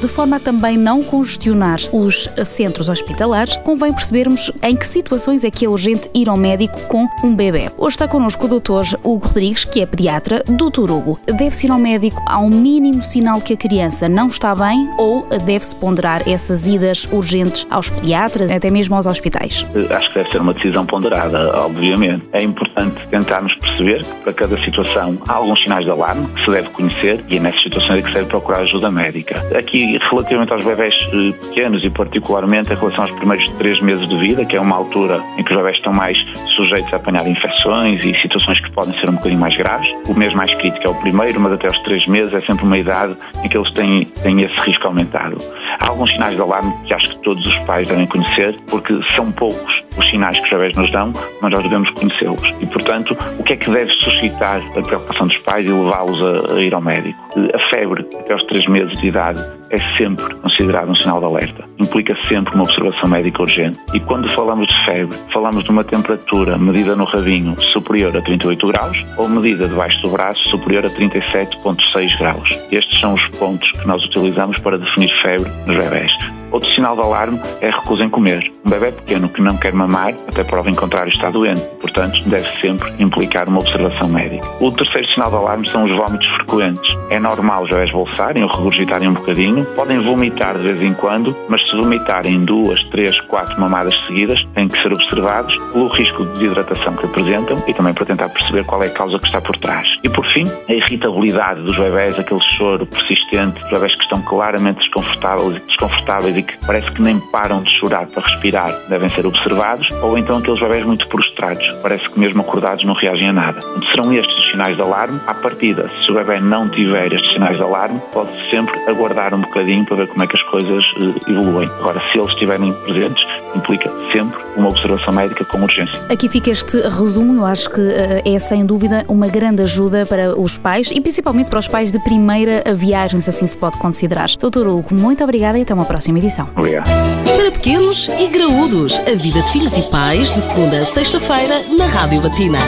de forma a também não congestionar os centros hospitalares, convém percebermos em que situações é que é urgente ir ao médico com um bebê. Hoje está connosco o Dr. Hugo Rodrigues, que é pediatra. Doutor Hugo, deve-se ir ao médico ao mínimo sinal que a criança não está bem ou deve-se ponderar essas idas urgentes aos pediatras, até mesmo aos hospitais? Acho que deve ser uma decisão ponderada, obviamente. É importante tentarmos perceber que para cada situação há alguns sinais de alarme que se deve conhecer e é nessas situações é que se deve procurar ajuda médica. Aqui relativamente aos bebés eh, pequenos e particularmente em relação aos primeiros três meses de vida, que é uma altura em que os bebés estão mais sujeitos a apanhar infecções e situações que podem ser um bocadinho mais graves. O mês mais crítico é o primeiro, mas até os três meses é sempre uma idade em que eles têm, têm esse risco aumentado. Há alguns sinais de alarme que acho que todos os pais devem conhecer, porque são poucos os sinais que os bebés nos dão, mas nós devemos conhecê-los. E, portanto, o que é que deve suscitar a preocupação dos pais e levá-los a, a ir ao médico? A febre, até aos três meses de idade, é sempre considerado um sinal de alerta. Implica sempre uma observação médica urgente. E quando falamos de febre, falamos de uma temperatura medida no rabinho superior a 38 graus ou medida debaixo do braço superior a 37,6 graus. Estes são os pontos que nós utilizamos para definir febre nos bebés. Outro sinal de alarme é recusa em comer. Um bebê pequeno que não quer mamar, até prova em contrário, está doente. Portanto, deve sempre implicar uma observação médica. O terceiro sinal de alarme são os vômitos frequentes. É normal os bebés bolsarem ou regurgitarem um bocadinho. Podem vomitar de vez em quando, mas se vomitarem duas, três, quatro mamadas seguidas, têm que ser observados pelo risco de desidratação que apresentam e também para tentar perceber qual é a causa que está por trás. E por fim, a irritabilidade dos bebés, aquele choro persistente, os bebés que estão claramente desconfortáveis, desconfortáveis e que parece que nem param de chorar para respirar, devem ser observados, ou então aqueles bebés muito prostrados, parece que mesmo acordados não reagem a nada. Serão estes os sinais de alarme. À partida, se o bebê não tiver estes sinais de alarme, pode sempre aguardar um bocadinho para ver como é que as coisas uh, evoluem. Agora, se eles estiverem presentes, implica sempre uma observação médica com urgência. Aqui fica este resumo, eu acho que uh, é sem dúvida uma grande ajuda para os pais e principalmente para os pais de primeira viagem, se assim se pode considerar. Doutor Hugo, muito obrigada e até uma próxima edição edição. Obrigado. Para pequenos e graúdos, a vida de filhos e pais, de segunda a sexta-feira, na Rádio Batina.